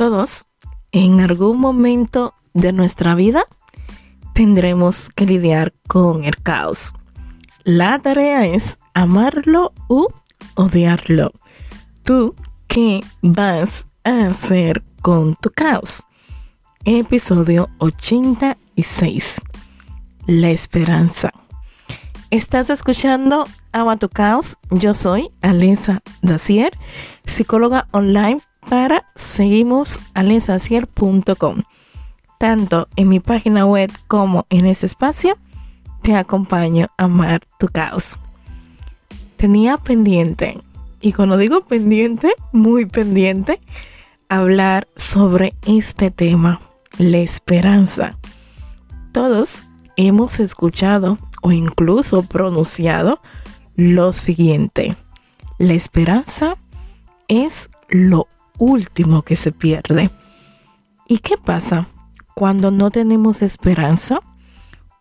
Todos, en algún momento de nuestra vida, tendremos que lidiar con el caos. La tarea es amarlo u odiarlo. ¿Tú qué vas a hacer con tu caos? Episodio 86. La esperanza. Estás escuchando Ama tu Caos. Yo soy Alisa Dacier, psicóloga online para seguimosalensacier.com. Tanto en mi página web como en este espacio, te acompaño a amar tu caos. Tenía pendiente, y cuando digo pendiente, muy pendiente, hablar sobre este tema, la esperanza. Todos hemos escuchado o incluso pronunciado lo siguiente. La esperanza es lo último que se pierde. ¿Y qué pasa cuando no tenemos esperanza?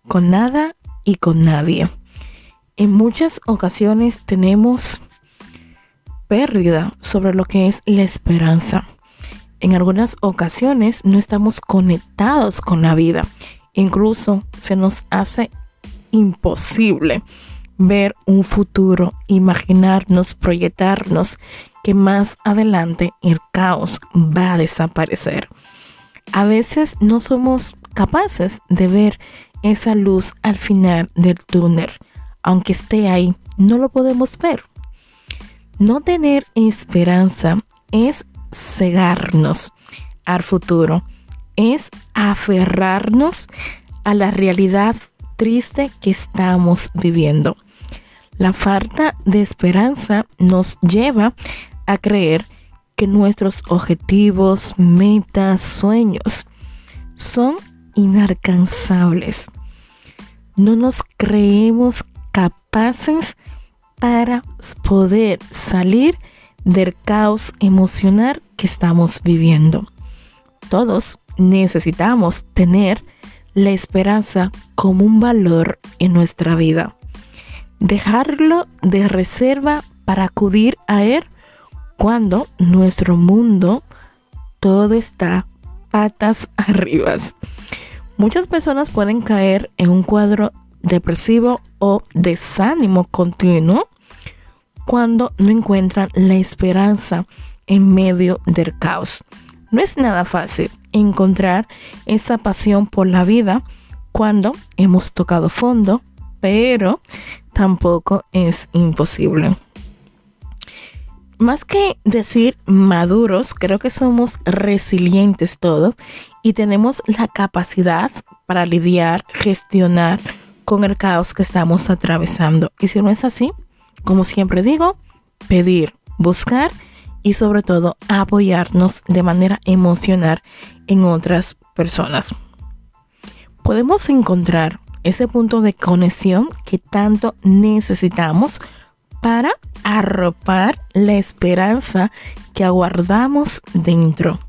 Con nada y con nadie. En muchas ocasiones tenemos pérdida sobre lo que es la esperanza. En algunas ocasiones no estamos conectados con la vida. Incluso se nos hace imposible ver un futuro, imaginarnos, proyectarnos que más adelante el caos va a desaparecer. A veces no somos capaces de ver esa luz al final del túnel. Aunque esté ahí, no lo podemos ver. No tener esperanza es cegarnos al futuro, es aferrarnos a la realidad triste que estamos viviendo. La falta de esperanza nos lleva a creer que nuestros objetivos, metas, sueños son inalcanzables. No nos creemos capaces para poder salir del caos emocional que estamos viviendo. Todos necesitamos tener la esperanza como un valor en nuestra vida. Dejarlo de reserva para acudir a él cuando nuestro mundo todo está patas arriba. Muchas personas pueden caer en un cuadro depresivo o desánimo continuo cuando no encuentran la esperanza en medio del caos. No es nada fácil encontrar esa pasión por la vida cuando hemos tocado fondo, pero tampoco es imposible. Más que decir maduros, creo que somos resilientes todos y tenemos la capacidad para lidiar, gestionar con el caos que estamos atravesando. Y si no es así, como siempre digo, pedir, buscar y sobre todo apoyarnos de manera emocional en otras personas. Podemos encontrar ese punto de conexión que tanto necesitamos para arropar la esperanza que aguardamos dentro.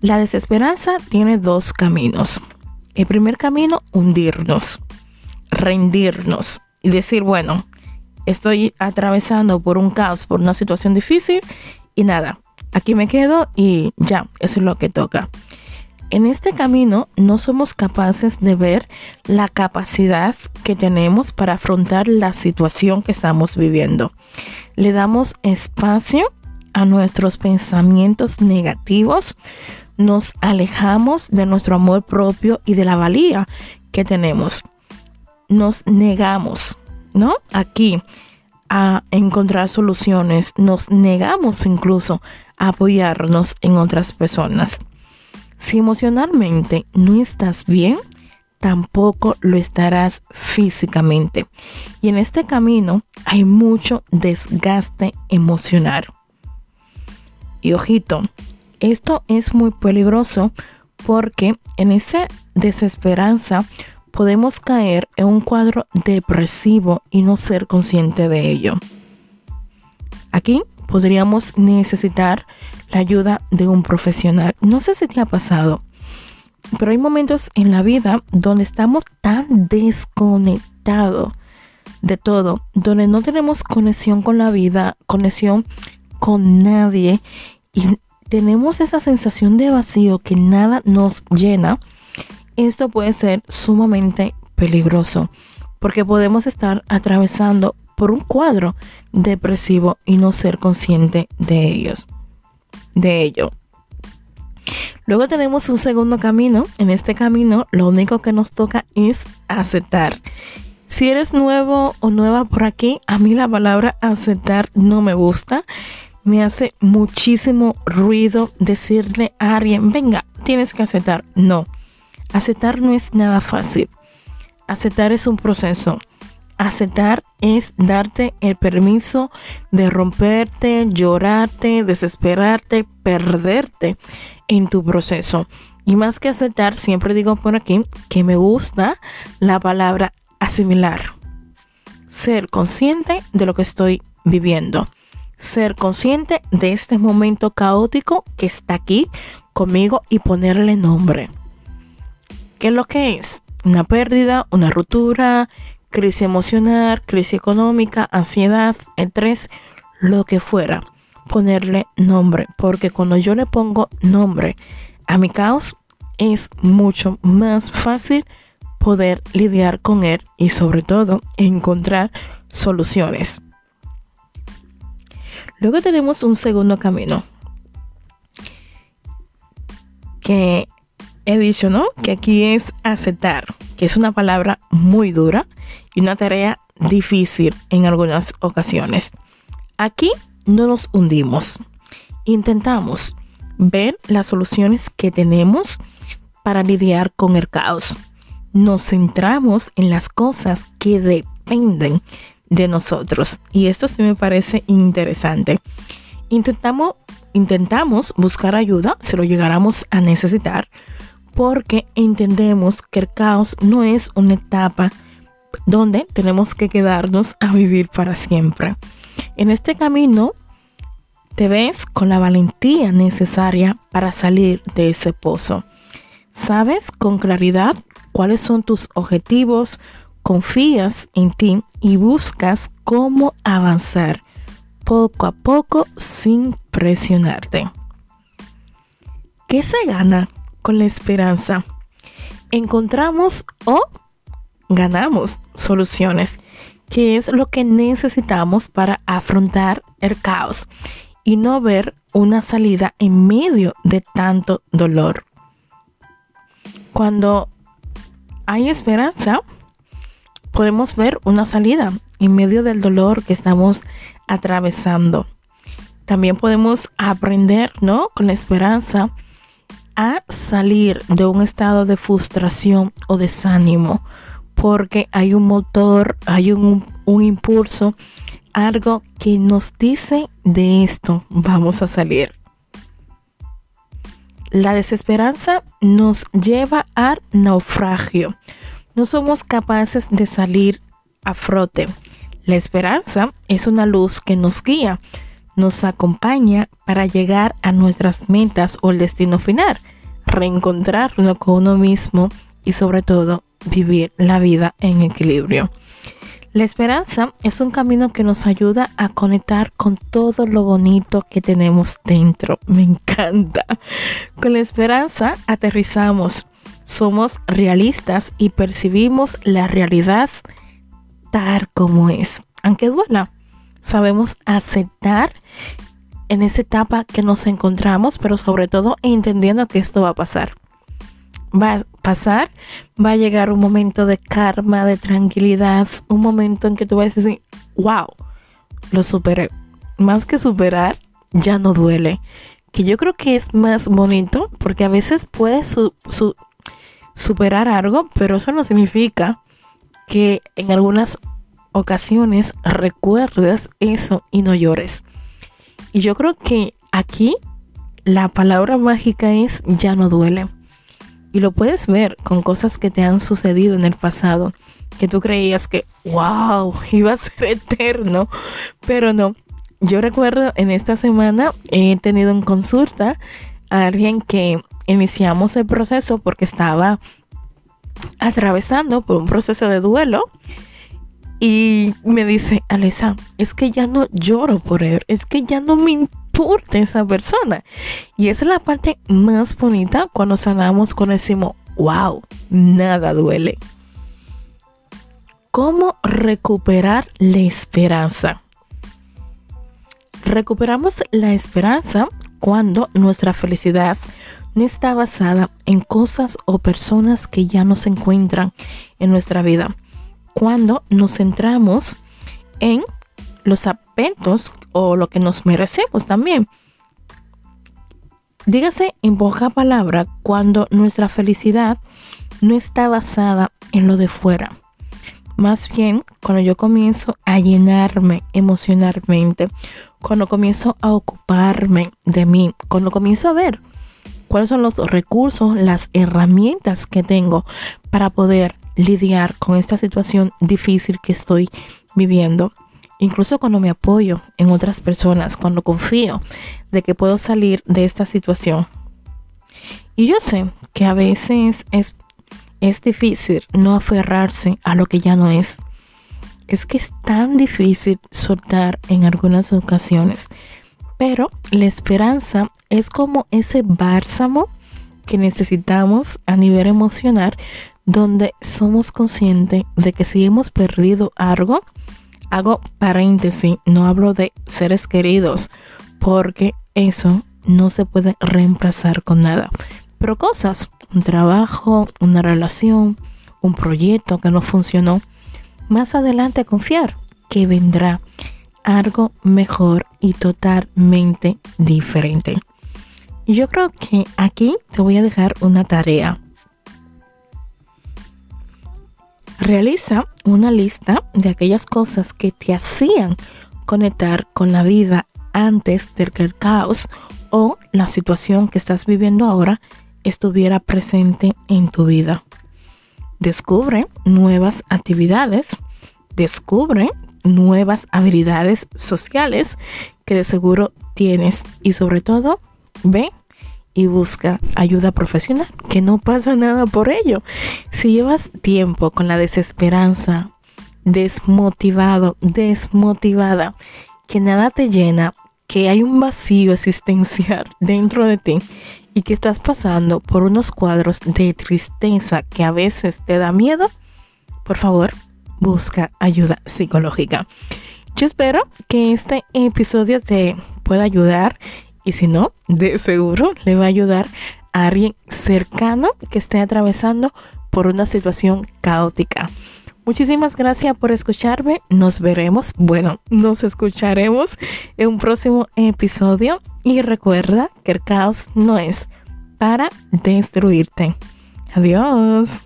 La desesperanza tiene dos caminos. El primer camino, hundirnos, rendirnos y decir, bueno, estoy atravesando por un caos, por una situación difícil y nada, aquí me quedo y ya, eso es lo que toca. En este camino no somos capaces de ver la capacidad que tenemos para afrontar la situación que estamos viviendo. Le damos espacio a nuestros pensamientos negativos, nos alejamos de nuestro amor propio y de la valía que tenemos. Nos negamos, ¿no? Aquí a encontrar soluciones, nos negamos incluso a apoyarnos en otras personas. Si emocionalmente no estás bien, tampoco lo estarás físicamente. Y en este camino hay mucho desgaste emocional. Y ojito, esto es muy peligroso porque en esa desesperanza podemos caer en un cuadro depresivo y no ser consciente de ello. Aquí podríamos necesitar la ayuda de un profesional. No sé si te ha pasado, pero hay momentos en la vida donde estamos tan desconectados de todo, donde no tenemos conexión con la vida, conexión con nadie y tenemos esa sensación de vacío que nada nos llena, esto puede ser sumamente peligroso porque podemos estar atravesando por un cuadro depresivo y no ser consciente de ellos, de ello. Luego tenemos un segundo camino. En este camino lo único que nos toca es aceptar. Si eres nuevo o nueva por aquí, a mí la palabra aceptar no me gusta. Me hace muchísimo ruido decirle a alguien, venga, tienes que aceptar. No, aceptar no es nada fácil. Aceptar es un proceso. Aceptar es darte el permiso de romperte, llorarte, desesperarte, perderte en tu proceso. Y más que aceptar, siempre digo por aquí que me gusta la palabra asimilar. Ser consciente de lo que estoy viviendo. Ser consciente de este momento caótico que está aquí conmigo y ponerle nombre. ¿Qué es lo que es? Una pérdida, una ruptura, crisis emocional, crisis económica, ansiedad, estrés, lo que fuera. Ponerle nombre, porque cuando yo le pongo nombre a mi caos, es mucho más fácil poder lidiar con él y sobre todo encontrar soluciones. Luego tenemos un segundo camino que he dicho, ¿no? Que aquí es aceptar, que es una palabra muy dura y una tarea difícil en algunas ocasiones. Aquí no nos hundimos. Intentamos ver las soluciones que tenemos para lidiar con el caos. Nos centramos en las cosas que dependen de nosotros. Y esto sí me parece interesante. Intentamos, intentamos buscar ayuda si lo llegáramos a necesitar porque entendemos que el caos no es una etapa donde tenemos que quedarnos a vivir para siempre. En este camino te ves con la valentía necesaria para salir de ese pozo. Sabes con claridad cuáles son tus objetivos, confías en ti y buscas cómo avanzar poco a poco sin presionarte. ¿Qué se gana con la esperanza, encontramos o ganamos soluciones, que es lo que necesitamos para afrontar el caos y no ver una salida en medio de tanto dolor. Cuando hay esperanza, podemos ver una salida en medio del dolor que estamos atravesando. También podemos aprender, ¿no? Con la esperanza a salir de un estado de frustración o desánimo porque hay un motor, hay un, impulso, algo que nos dice de esto vamos a salir. La desesperanza nos lleva al naufragio. No somos capaces de salir a frote. La esperanza es una luz que nos guía, nos acompaña para llegar a nuestras metas o el destino final, reencontrarnos con uno mismo y sobre todo vivir la vida en equilibrio. La esperanza es un camino que nos ayuda a conectar con todo lo bonito que tenemos dentro. Me encanta. Con la esperanza aterrizamos, somos realistas y percibimos la realidad tal como es. Aunque duela, sabemos aceptar en esa etapa que nos encontramos, pero sobre todo entendiendo que esto va a pasar. Va pasar, va a llegar un momento de karma, de tranquilidad, un momento en que tú vas a decir, wow, lo superé. Más que superar, ya no duele. Que yo creo que es más bonito porque a veces puedes superar algo, pero eso no significa que en algunas ocasiones recuerdes eso y no llores. Y yo creo que aquí la palabra mágica es ya no duele. Y lo puedes ver con cosas que te han sucedido en el pasado, que tú creías que, wow, iba a ser eterno, pero no. Yo recuerdo en esta semana he tenido en consulta a alguien que iniciamos el proceso porque estaba atravesando por un proceso de duelo y me dice, Alesa, es que ya no lloro por él, es que ya no me por esa persona. Y esa es la parte más bonita cuando sanamos con decimos, wow, nada duele. ¿Cómo recuperar la esperanza? Recuperamos la esperanza cuando nuestra felicidad no está basada en cosas o personas que ya no se encuentran en nuestra vida. Cuando nos centramos en los aspectos o lo que nos merecemos también. Dígase en poca palabra cuando nuestra felicidad no está basada en lo de fuera. Más bien cuando yo comienzo a llenarme emocionalmente, cuando comienzo a ocuparme de mí, cuando comienzo a ver cuáles son los recursos, las herramientas que tengo para poder lidiar con esta situación difícil que estoy viviendo. Incluso cuando me apoyo en otras personas, cuando confío de que puedo salir de esta situación. Y yo sé que a veces es, es difícil no aferrarse a lo que ya no es. Es que es tan difícil soltar en algunas ocasiones. Pero la esperanza es como ese bálsamo que necesitamos a nivel emocional donde somos conscientes de que si hemos perdido algo, hago paréntesis, no hablo de seres queridos, porque eso no se puede reemplazar con nada. Pero cosas, un trabajo, una relación, un proyecto que no funcionó, más adelante confiar que vendrá algo mejor y totalmente diferente. Yo creo que aquí te voy a dejar una tarea Realiza una lista de aquellas cosas que te hacían conectar con la vida antes de que el caos o la situación que estás viviendo ahora estuviera presente en tu vida. Descubre nuevas actividades, descubre nuevas habilidades sociales que de seguro tienes y sobre todo ve y busca ayuda profesional, que no pasa nada por ello. Si llevas tiempo con la desesperanza, desmotivado, desmotivada, que nada te llena, que hay un vacío existencial dentro de ti y que estás pasando por unos cuadros de tristeza que a veces te da miedo, por favor, busca ayuda psicológica. Yo espero que este episodio te pueda ayudar y si no, de seguro le va a ayudar a alguien cercano que esté atravesando por una situación caótica. Muchísimas gracias por escucharme. Nos veremos, bueno, nos escucharemos en un próximo episodio. Y recuerda que el caos no es para destruirte. Adiós.